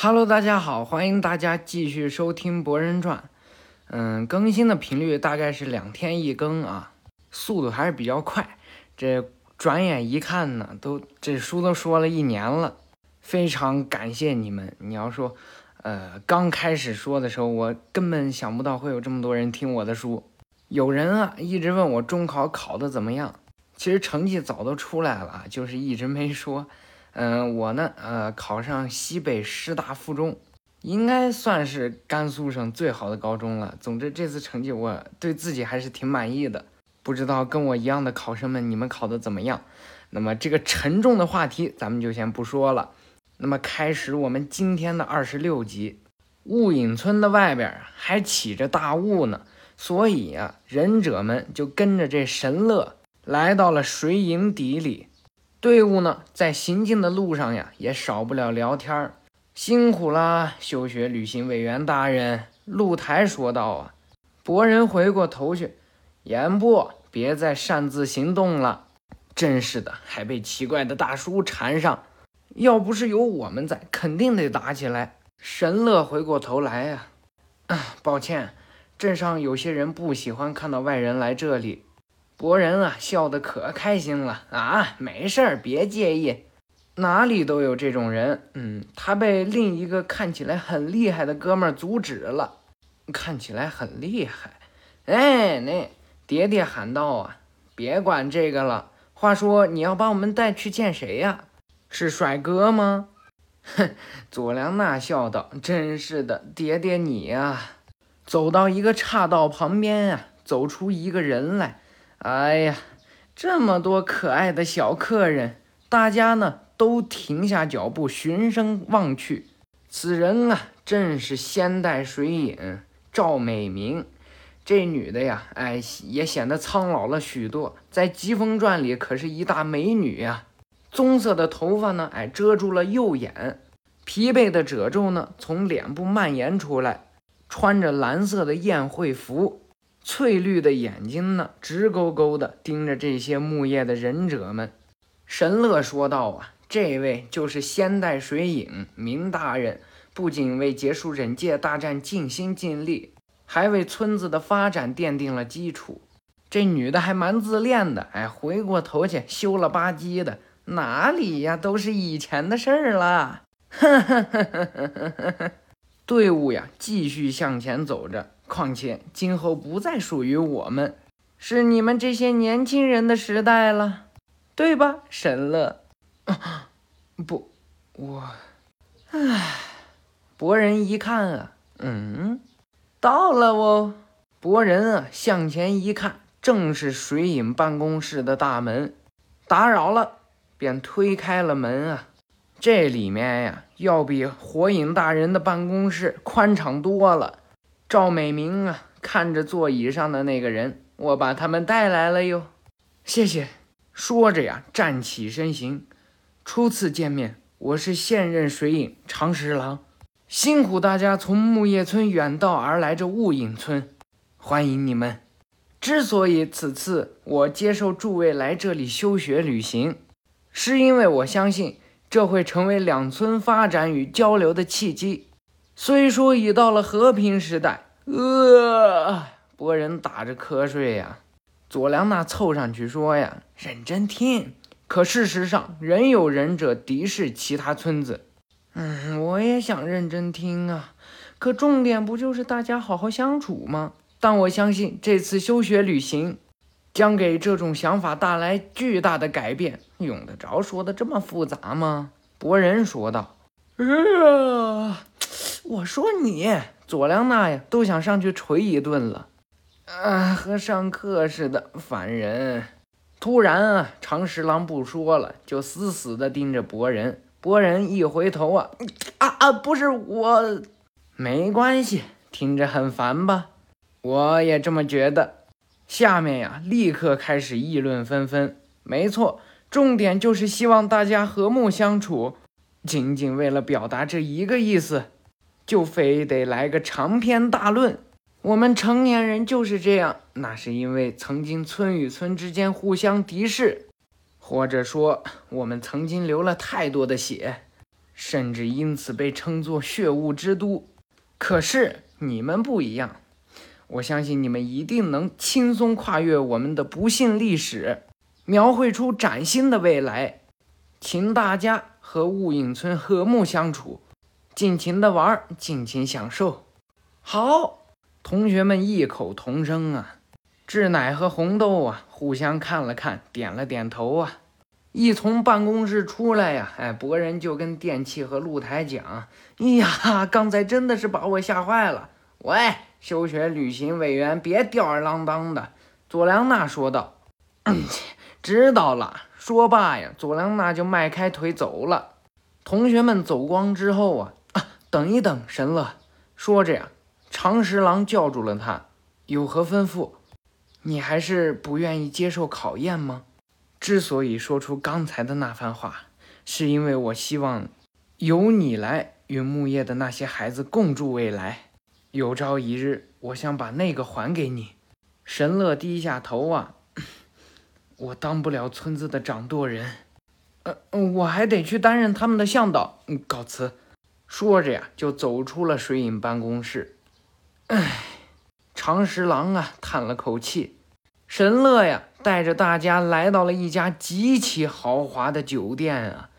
Hello，大家好，欢迎大家继续收听《博人传》。嗯，更新的频率大概是两天一更啊，速度还是比较快。这转眼一看呢，都这书都说了一年了，非常感谢你们。你要说，呃，刚开始说的时候，我根本想不到会有这么多人听我的书。有人啊，一直问我中考考的怎么样，其实成绩早都出来了，就是一直没说。嗯，我呢，呃，考上西北师大附中，应该算是甘肃省最好的高中了。总之，这次成绩我对自己还是挺满意的。不知道跟我一样的考生们，你们考的怎么样？那么这个沉重的话题，咱们就先不说了。那么开始我们今天的二十六集。雾隐村的外边还起着大雾呢，所以啊，忍者们就跟着这神乐来到了水影底里。队伍呢，在行进的路上呀，也少不了聊天儿。辛苦啦，休学旅行委员大人，露台说道啊。博人回过头去，言部别再擅自行动了。真是的，还被奇怪的大叔缠上。要不是有我们在，肯定得打起来。神乐回过头来呀，啊，抱歉，镇上有些人不喜欢看到外人来这里。博人啊，笑得可开心了啊！没事儿，别介意，哪里都有这种人。嗯，他被另一个看起来很厉害的哥们儿阻止了。看起来很厉害？哎，那爹爹喊道啊，别管这个了。话说，你要把我们带去见谁呀？是帅哥吗？哼，佐良娜笑道：“真是的，爹爹你呀。”走到一个岔道旁边啊，走出一个人来。哎呀，这么多可爱的小客人，大家呢都停下脚步，循声望去。此人啊，正是仙代水影赵美明。这女的呀，哎，也显得苍老了许多。在《疾风传》里可是一大美女呀。棕色的头发呢，哎，遮住了右眼。疲惫的褶皱呢，从脸部蔓延出来。穿着蓝色的宴会服。翠绿的眼睛呢，直勾勾地盯着这些木叶的忍者们。神乐说道：“啊，这位就是仙代水影明大人，不仅为结束忍界大战尽心尽力，还为村子的发展奠定了基础。”这女的还蛮自恋的，哎，回过头去羞了吧唧的，哪里呀，都是以前的事儿了。队伍呀，继续向前走着。况且今后不再属于我们，是你们这些年轻人的时代了，对吧，神乐？不，我……唉。博人一看啊，嗯，到了哦。博人啊，向前一看，正是水影办公室的大门。打扰了，便推开了门啊。这里面呀，要比火影大人的办公室宽敞多了。赵美明啊，看着座椅上的那个人，我把他们带来了哟，谢谢。说着呀，站起身形。初次见面，我是现任水影长十郎，辛苦大家从木叶村远道而来这雾隐村，欢迎你们。之所以此次我接受诸位来这里休学旅行，是因为我相信这会成为两村发展与交流的契机。虽说已到了和平时代，呃，博人打着瞌睡呀。佐良娜凑上去说呀：“认真听。”可事实上，仍有忍者敌视其他村子。嗯，我也想认真听啊。可重点不就是大家好好相处吗？但我相信这次休学旅行将给这种想法带来巨大的改变。用得着说的这么复杂吗？博人说道。呃。我说你佐良娜呀，都想上去捶一顿了，啊，和上课似的，烦人！突然啊，长十郎不说了，就死死的盯着博人。博人一回头啊，啊啊，不是我，没关系，听着很烦吧？我也这么觉得。下面呀，立刻开始议论纷纷。没错，重点就是希望大家和睦相处，仅仅为了表达这一个意思。就非得来个长篇大论。我们成年人就是这样，那是因为曾经村与村之间互相敌视，或者说我们曾经流了太多的血。甚至因此被称作血雾之都。可是你们不一样，我相信你们一定能轻松跨越我们的不幸历史，描绘出崭新的未来。请大家和雾隐村和睦相处，尽情的玩，尽情享受。好，同学们异口同声啊！志乃和红豆啊，互相看了看，点了点头啊。一从办公室出来呀，哎，博人就跟电器和露台讲：“哎呀，刚才真的是把我吓坏了。”喂，休学旅行委员，别吊儿郎当的。”佐良娜说道。“知道了。”说罢呀，佐良娜就迈开腿走了。同学们走光之后，啊，等一等，神乐。说着呀，长十郎叫住了他，有何吩咐？你还是不愿意接受考验吗？之所以说出刚才的那番话，是因为我希望由你来与木叶的那些孩子共筑未来。有朝一日，我想把那个还给你。神乐低下头啊，我当不了村子的掌舵人，呃，我还得去担任他们的向导。告辞。说着呀，就走出了水影办公室。唉，长十郎啊，叹了口气。神乐呀。带着大家来到了一家极其豪华的酒店啊，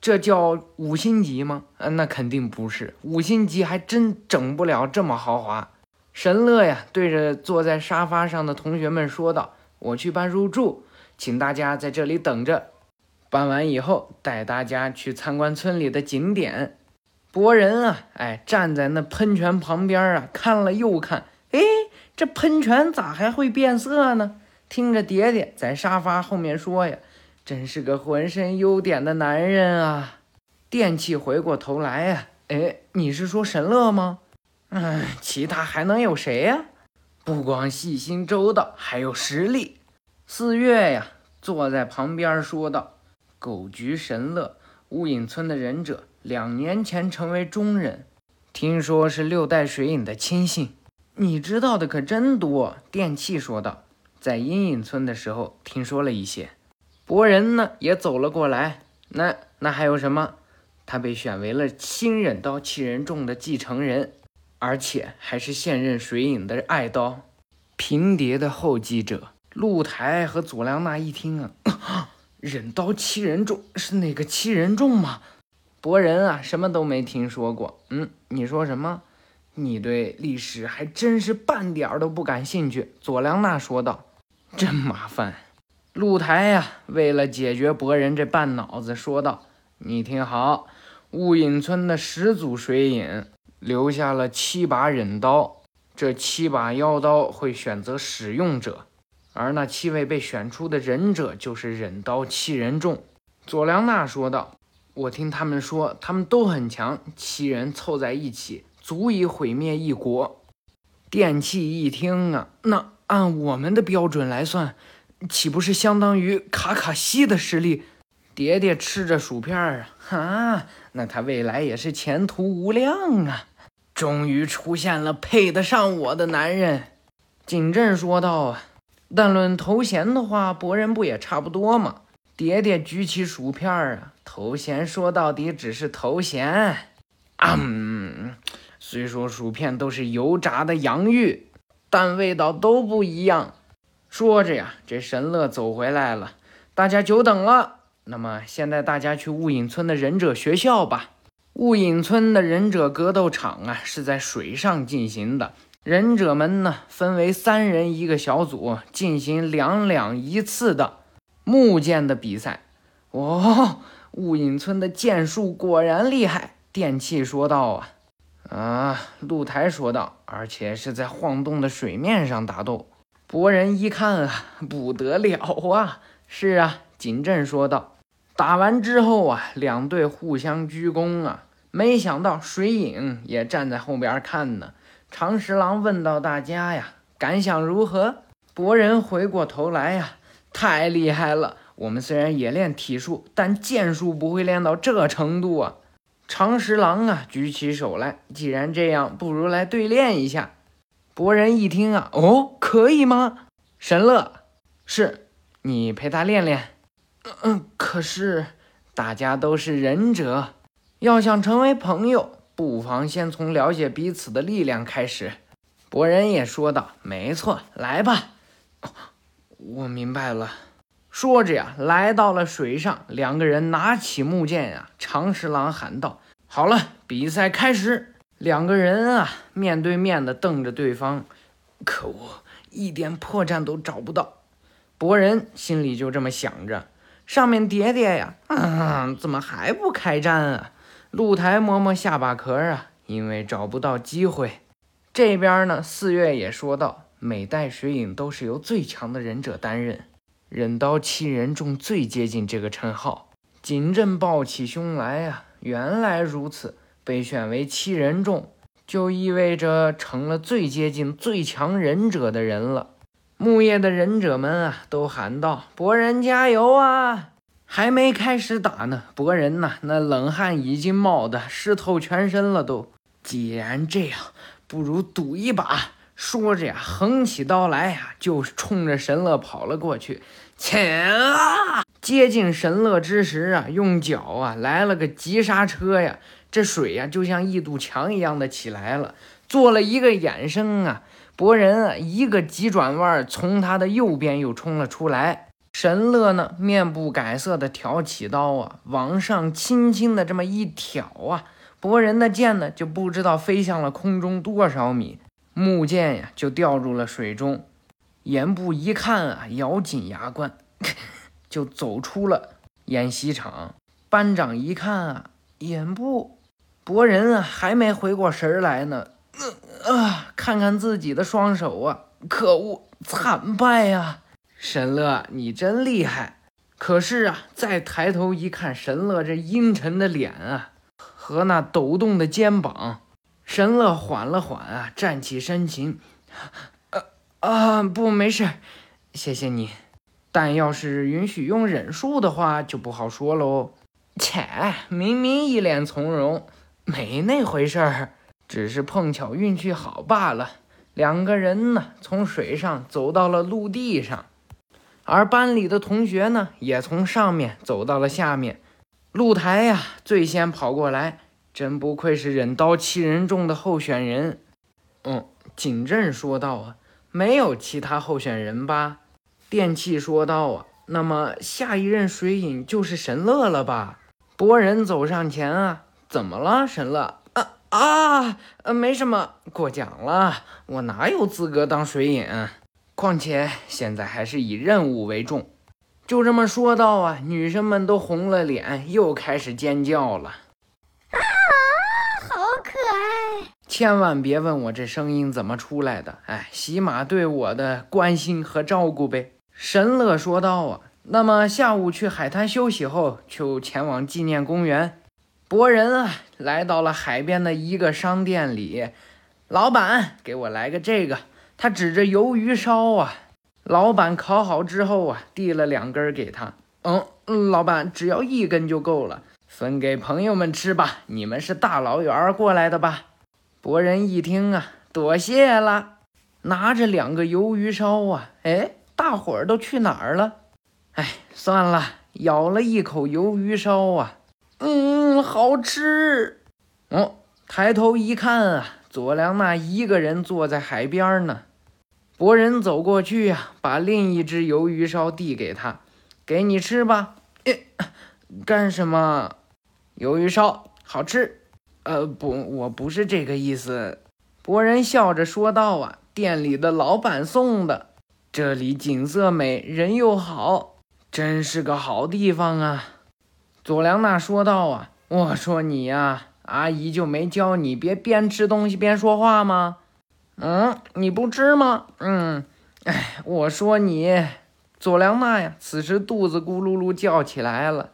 这叫五星级吗？啊，那肯定不是，五星级还真整不了这么豪华。神乐呀，对着坐在沙发上的同学们说道：“我去办入住，请大家在这里等着。办完以后，带大家去参观村里的景点。”博人啊，哎，站在那喷泉旁边啊，看了又看，哎，这喷泉咋还会变色呢？听着，爹爹在沙发后面说呀：“真是个浑身优点的男人啊！”电器回过头来呀：“哎，你是说神乐吗？嗯，其他还能有谁呀？不光细心周到，还有实力。”四月呀，坐在旁边说道：“狗局神乐，雾隐村的忍者，两年前成为中人，听说是六代水影的亲信。你知道的可真多。”电器说道。在阴影村的时候，听说了一些。博人呢也走了过来。那那还有什么？他被选为了新忍刀七人众的继承人，而且还是现任水影的爱刀平蝶的后继者。露台和佐良娜一听啊，忍刀七人众是哪个七人众吗？博人啊，什么都没听说过。嗯，你说什么？你对历史还真是半点儿都不感兴趣。佐良娜说道。真麻烦，露台呀！为了解决博人这半脑子，说道：“你听好，雾隐村的始祖水影留下了七把忍刀，这七把妖刀会选择使用者，而那七位被选出的忍者就是忍刀七人众。”佐良娜说道：“我听他们说，他们都很强，七人凑在一起，足以毁灭一国。”电器一听啊，那。按我们的标准来算，岂不是相当于卡卡西的实力？爹爹吃着薯片儿啊，那他未来也是前途无量啊！终于出现了配得上我的男人，景镇说道啊。但论头衔的话，博人不也差不多吗？爹爹举起薯片儿啊，头衔说到底只是头衔啊。虽说薯片都是油炸的洋芋。但味道都不一样。说着呀，这神乐走回来了，大家久等了。那么现在大家去雾隐村的忍者学校吧。雾隐村的忍者格斗场啊，是在水上进行的。忍者们呢，分为三人一个小组，进行两两一次的木剑的比赛。哦，雾隐村的剑术果然厉害。电器说道啊。啊，露台说道，而且是在晃动的水面上打斗。博人一看啊，不得了啊！是啊，景镇说道。打完之后啊，两队互相鞠躬啊。没想到水影也站在后边看呢。长十郎问到大家呀，感想如何？博人回过头来呀，太厉害了！我们虽然也练体术，但剑术不会练到这程度啊。长十郎啊，举起手来。既然这样，不如来对练一下。博人一听啊，哦，可以吗？神乐，是你陪他练练。嗯嗯，可是大家都是忍者。要想成为朋友，不妨先从了解彼此的力量开始。博人也说道：“没错，来吧。”我明白了。说着呀，来到了水上，两个人拿起木剑呀。长十郎喊道：“好了，比赛开始！”两个人啊，面对面的瞪着对方。可恶，一点破绽都找不到。博人心里就这么想着。上面爹爹呀，啊，怎么还不开战啊？露台摸摸下巴壳啊，因为找不到机会。这边呢，四月也说道：“每代水影都是由最强的忍者担任。”忍刀七人众最接近这个称号，锦镇抱起胸来呀！原来如此，被选为七人众，就意味着成了最接近最强忍者的人了。木叶的忍者们啊，都喊道：“博人加油啊！”还没开始打呢，博人呐，那冷汗已经冒得湿透全身了。都，既然这样，不如赌一把。说着呀，横起刀来呀，就冲着神乐跑了过去。切啊！接近神乐之时啊，用脚啊来了个急刹车呀，这水呀就像一堵墙一样的起来了。做了一个衍生啊，博人啊一个急转弯，从他的右边又冲了出来。神乐呢，面不改色的挑起刀啊，往上轻轻的这么一挑啊，博人的剑呢就不知道飞向了空中多少米。木剑呀，就掉入了水中。严部一看啊，咬紧牙关，就走出了演习场。班长一看啊，严部，博人啊，还没回过神来呢。啊，看看自己的双手啊，可恶，惨败呀！神乐，你真厉害。可是啊，再抬头一看，神乐这阴沉的脸啊，和那抖动的肩膀。神乐缓了缓啊，站起身形，呃啊，不，没事，谢谢你。但要是允许用忍术的话，就不好说喽。切，明明一脸从容，没那回事儿，只是碰巧运气好罢了。两个人呢，从水上走到了陆地上，而班里的同学呢，也从上面走到了下面。露台呀，最先跑过来。真不愧是忍刀七人众的候选人，嗯，景镇说道啊，没有其他候选人吧？电器说道啊，那么下一任水影就是神乐了吧？博人走上前啊，怎么了，神乐？啊啊，呃，没什么，过奖了，我哪有资格当水影？况且现在还是以任务为重。就这么说道啊，女生们都红了脸，又开始尖叫了。千万别问我这声音怎么出来的，哎，起码对我的关心和照顾呗。神乐说道啊，那么下午去海滩休息后，就前往纪念公园。博人啊，来到了海边的一个商店里，老板，给我来个这个。他指着鱿鱼烧啊，老板烤好之后啊，递了两根给他。嗯，老板，只要一根就够了，分给朋友们吃吧。你们是大老远过来的吧？博人一听啊，多谢了，拿着两个鱿鱼烧啊，哎，大伙儿都去哪儿了？哎，算了，咬了一口鱿鱼烧啊，嗯，好吃。哦，抬头一看啊，佐良娜一个人坐在海边呢。博人走过去呀，把另一只鱿鱼烧递给他，给你吃吧。干什么？鱿鱼烧好吃。呃不，我不是这个意思。博人笑着说道：“啊，店里的老板送的。这里景色美，人又好，真是个好地方啊。”佐良娜说道：“啊，我说你呀，阿姨就没教你别边吃东西边说话吗？嗯，你不吃吗？嗯，哎，我说你，佐良娜呀，此时肚子咕噜噜叫起来了，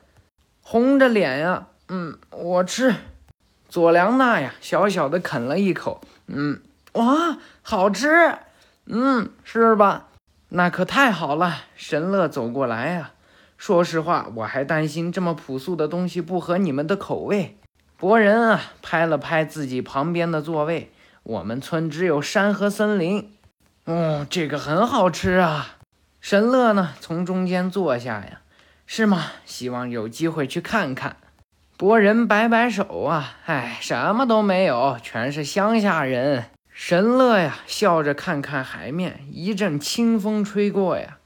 红着脸呀，嗯，我吃。”佐良娜呀，小小的啃了一口，嗯，哇，好吃，嗯，是吧？那可太好了。神乐走过来呀，说实话，我还担心这么朴素的东西不合你们的口味。博人啊，拍了拍自己旁边的座位，我们村只有山和森林。嗯，这个很好吃啊。神乐呢，从中间坐下呀，是吗？希望有机会去看看。国人摆摆手啊，哎，什么都没有，全是乡下人。神乐呀，笑着看看海面，一阵清风吹过呀，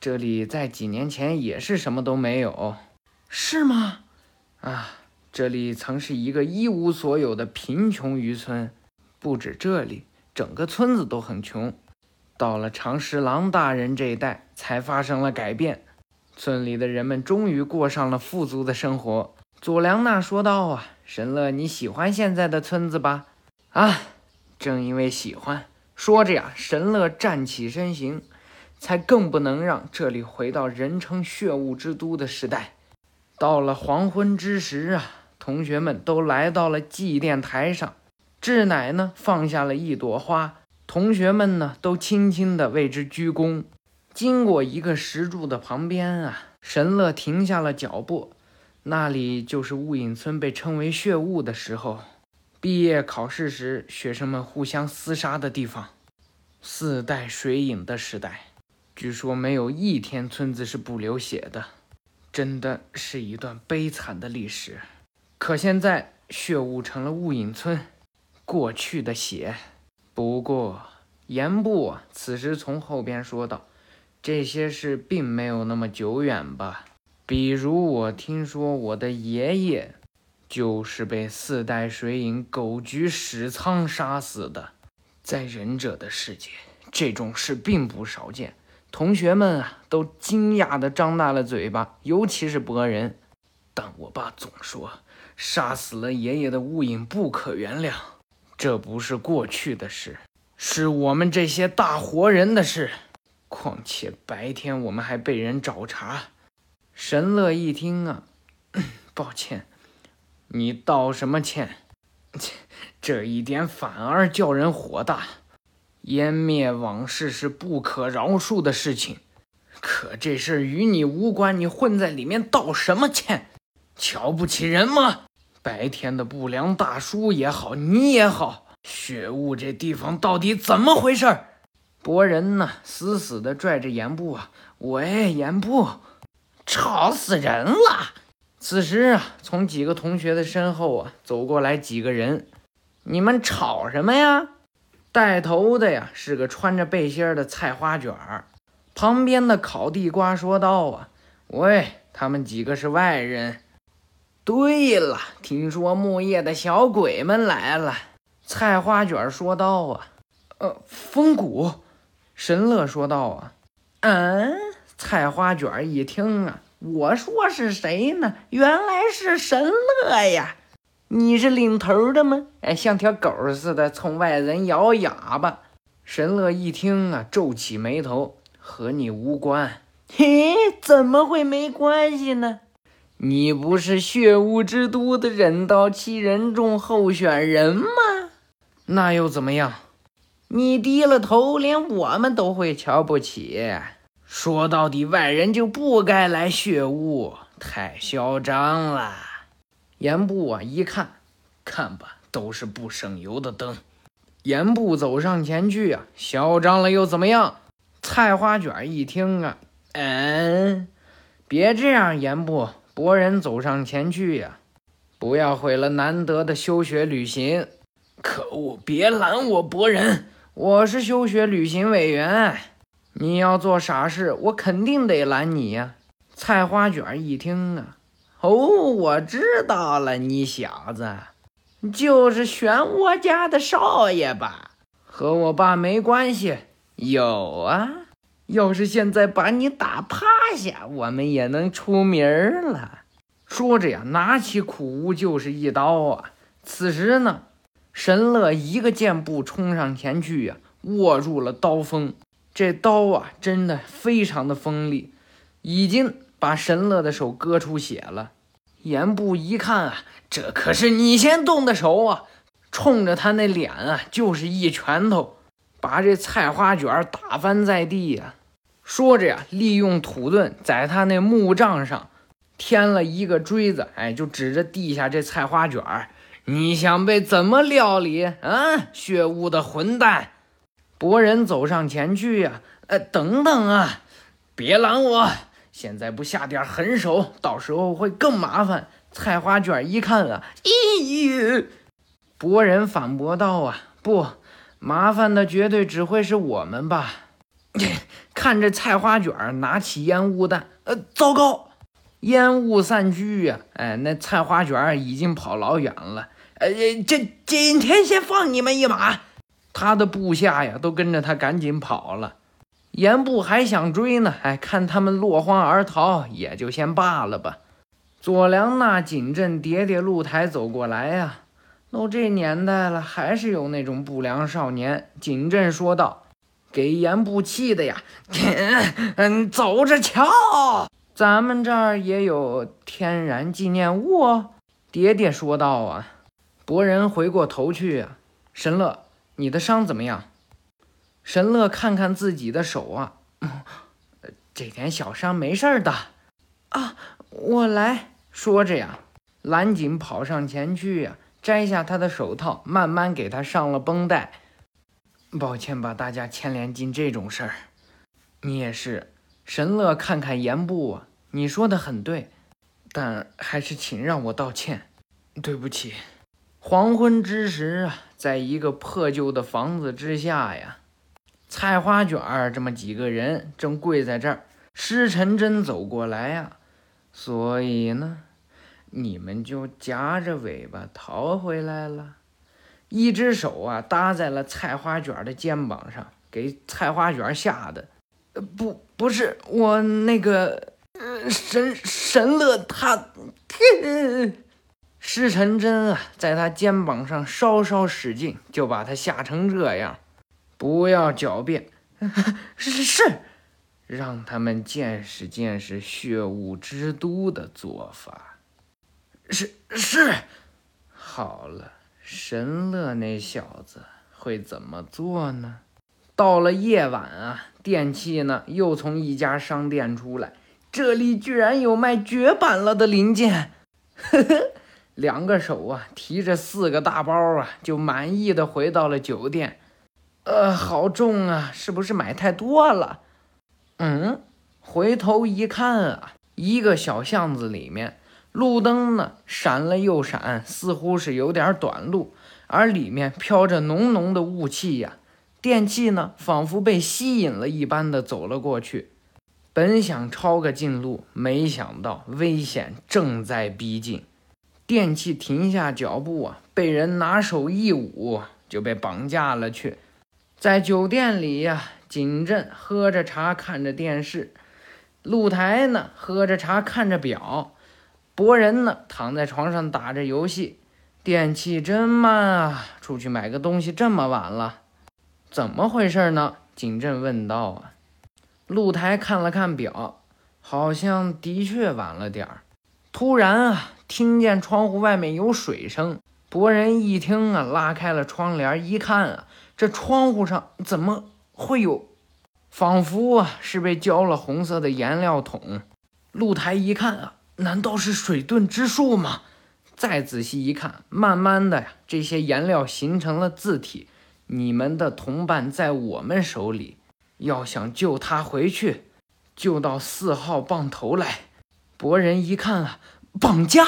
这里在几年前也是什么都没有，是吗？啊，这里曾是一个一无所有的贫穷渔村，不止这里，整个村子都很穷。到了长十郎大人这一代，才发生了改变，村里的人们终于过上了富足的生活。佐良娜说道：“啊，神乐，你喜欢现在的村子吧？啊，正因为喜欢。”说着呀，神乐站起身形，才更不能让这里回到人称血雾之都的时代。到了黄昏之时啊，同学们都来到了祭奠台上。志乃呢，放下了一朵花，同学们呢，都轻轻地为之鞠躬。经过一个石柱的旁边啊，神乐停下了脚步。那里就是雾隐村被称为血雾的时候，毕业考试时学生们互相厮杀的地方，四代水影的时代。据说没有一天村子是不流血的，真的是一段悲惨的历史。可现在血雾成了雾隐村过去的血。不过严部此时从后边说道：“这些事并没有那么久远吧？”比如，我听说我的爷爷就是被四代水影狗局史仓杀死的。在忍者的世界，这种事并不少见。同学们啊，都惊讶地张大了嘴巴，尤其是博人。但我爸总说，杀死了爷爷的雾影不可原谅。这不是过去的事，是我们这些大活人的事。况且白天我们还被人找茬。神乐一听啊，抱歉，你道什么歉？这一点反而叫人火大。湮灭往事是不可饶恕的事情，可这事与你无关，你混在里面道什么歉？瞧不起人吗？白天的不良大叔也好，你也好，血雾这地方到底怎么回事？博人呢，死死地拽着严部啊，喂，严部。吵死人了！此时啊，从几个同学的身后啊走过来几个人，你们吵什么呀？带头的呀是个穿着背心的菜花卷儿，旁边的烤地瓜说道啊：“喂，他们几个是外人。”对了，听说木叶的小鬼们来了。菜花卷说道啊：“呃，风谷。”神乐说道啊：“嗯。”菜花卷一听啊，我说是谁呢？原来是神乐呀！你是领头的吗？哎，像条狗似的冲外人摇哑巴。神乐一听啊，皱起眉头，和你无关。嘿，怎么会没关系呢？你不是血雾之都的忍道七人众候选人吗？那又怎么样？你低了头，连我们都会瞧不起。说到底，外人就不该来血雾，太嚣张了。严部啊，一看，看吧，都是不省油的灯。严部走上前去啊，嚣张了又怎么样？菜花卷一听啊，嗯，别这样，严部。博人走上前去呀，不要毁了难得的休学旅行。可恶，别拦我，博人，我是休学旅行委员。你要做傻事，我肯定得拦你呀！菜花卷一听啊，哦，我知道了，你小子就是选我家的少爷吧？和我爸没关系。有啊，要是现在把你打趴下，我们也能出名了。说着呀，拿起苦无就是一刀啊！此时呢，神乐一个箭步冲上前去呀，握住了刀锋。这刀啊，真的非常的锋利，已经把神乐的手割出血了。严部一看啊，这可是你先动的手啊，冲着他那脸啊，就是一拳头，把这菜花卷打翻在地呀。说着呀，利用土遁在他那木杖上添了一个锥子，哎，就指着地下这菜花卷你想被怎么料理啊，血雾的混蛋！博人走上前去呀，呃，等等啊，别拦我！现在不下点狠手，到时候会更麻烦。菜花卷一看啊，咦！博人反驳道啊，不，麻烦的绝对只会是我们吧？看着菜花卷拿起烟雾弹，呃，糟糕！烟雾散去呀，哎，那菜花卷已经跑老远了。呃，这今天先放你们一马。他的部下呀，都跟着他赶紧跑了。严部还想追呢，哎，看他们落荒而逃，也就先罢了吧。左良那锦镇叠叠露台走过来呀，都这年代了，还是有那种不良少年。锦镇说道：“给严部气的呀，嗯，走着瞧。咱们这儿也有天然纪念物。”叠叠说道啊。博人回过头去啊，神乐，你的伤怎么样？神乐看看自己的手啊，这点小伤没事儿的。啊，我来说着呀，蓝锦跑上前去呀，摘下他的手套，慢慢给他上了绷带。抱歉把大家牵连进这种事儿。你也是，神乐看看言部啊，你说的很对，但还是请让我道歉，对不起。黄昏之时啊，在一个破旧的房子之下呀。菜花卷儿这么几个人正跪在这儿，施晨真走过来呀，所以呢，你们就夹着尾巴逃回来了。一只手啊搭在了菜花卷的肩膀上，给菜花卷吓得，呃不不是我那个呃神神乐他，天施晨真啊在他肩膀上稍稍使劲，就把他吓成这样。不要狡辩，是是，让他们见识见识血雾之都的做法。是是，好了，神乐那小子会怎么做呢？到了夜晚啊，电器呢又从一家商店出来，这里居然有卖绝版了的零件。呵呵，两个手啊提着四个大包啊，就满意的回到了酒店。呃，好重啊！是不是买太多了？嗯，回头一看啊，一个小巷子里面，路灯呢闪了又闪，似乎是有点短路，而里面飘着浓浓的雾气呀。电器呢，仿佛被吸引了一般的走了过去。本想抄个近路，没想到危险正在逼近。电器停下脚步啊，被人拿手一捂，就被绑架了去。在酒店里呀，景镇喝着茶，看着电视；露台呢，喝着茶，看着表；博人呢，躺在床上打着游戏。电器真慢啊！出去买个东西这么晚了，怎么回事呢？景镇问道啊。露台看了看表，好像的确晚了点儿。突然啊，听见窗户外面有水声。博人一听啊，拉开了窗帘，一看啊。这窗户上怎么会有？仿佛啊是被浇了红色的颜料桶。露台一看啊，难道是水遁之术吗？再仔细一看，慢慢的呀，这些颜料形成了字体。你们的同伴在我们手里，要想救他回去，就到四号棒头来。博人一看啊，绑架！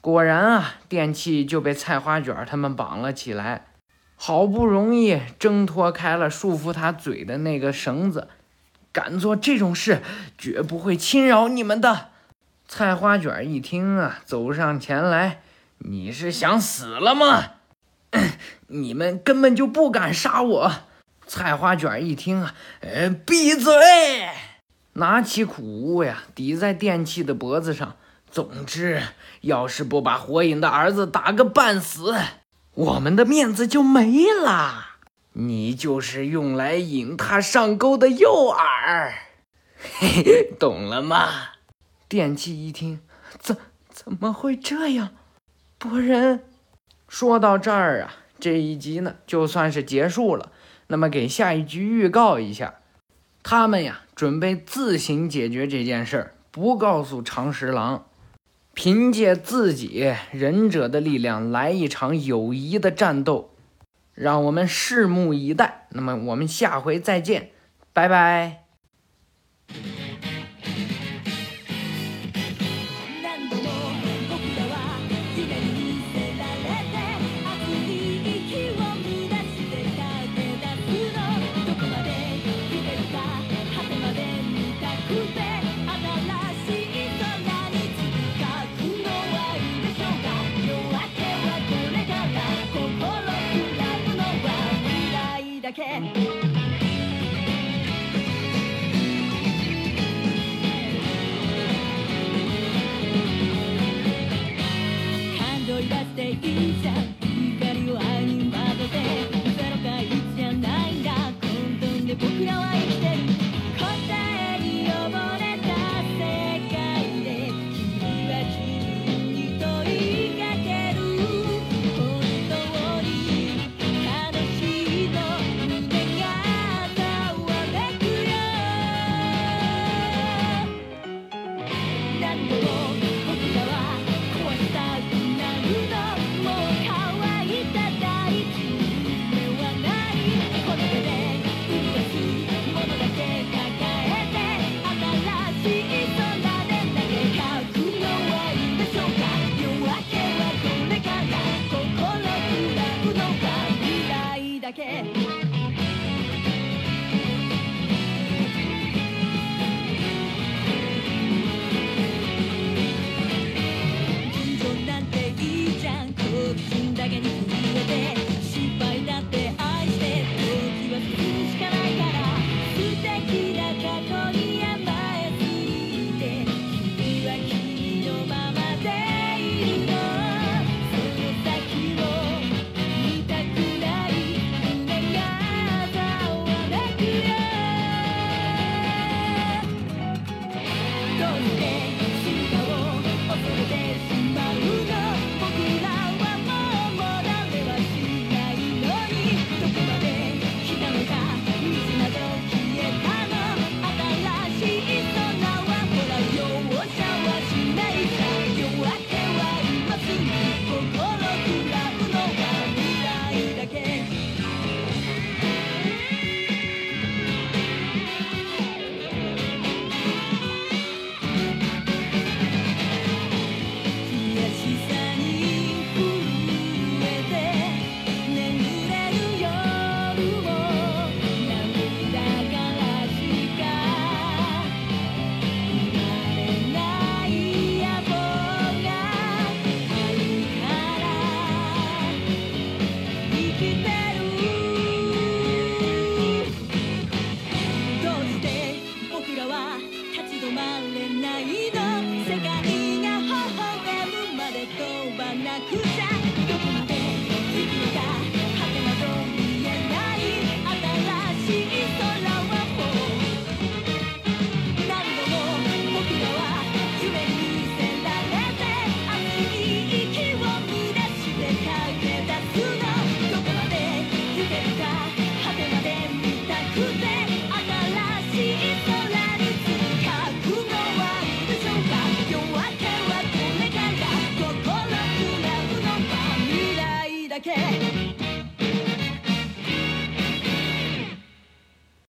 果然啊，电器就被菜花卷他们绑了起来。好不容易挣脱开了束缚他嘴的那个绳子，敢做这种事，绝不会轻饶你们的。菜花卷一听啊，走上前来：“你是想死了吗？你们根本就不敢杀我。”菜花卷一听啊，呃，闭嘴！拿起苦物呀，抵在电器的脖子上。总之，要是不把火影的儿子打个半死。我们的面子就没了，你就是用来引他上钩的诱饵，嘿嘿，懂了吗？电器一听，怎怎么会这样？博人，说到这儿啊，这一集呢就算是结束了。那么给下一集预告一下，他们呀准备自行解决这件事儿，不告诉长十郎。凭借自己忍者的力量来一场友谊的战斗，让我们拭目以待。那么我们下回再见，拜拜。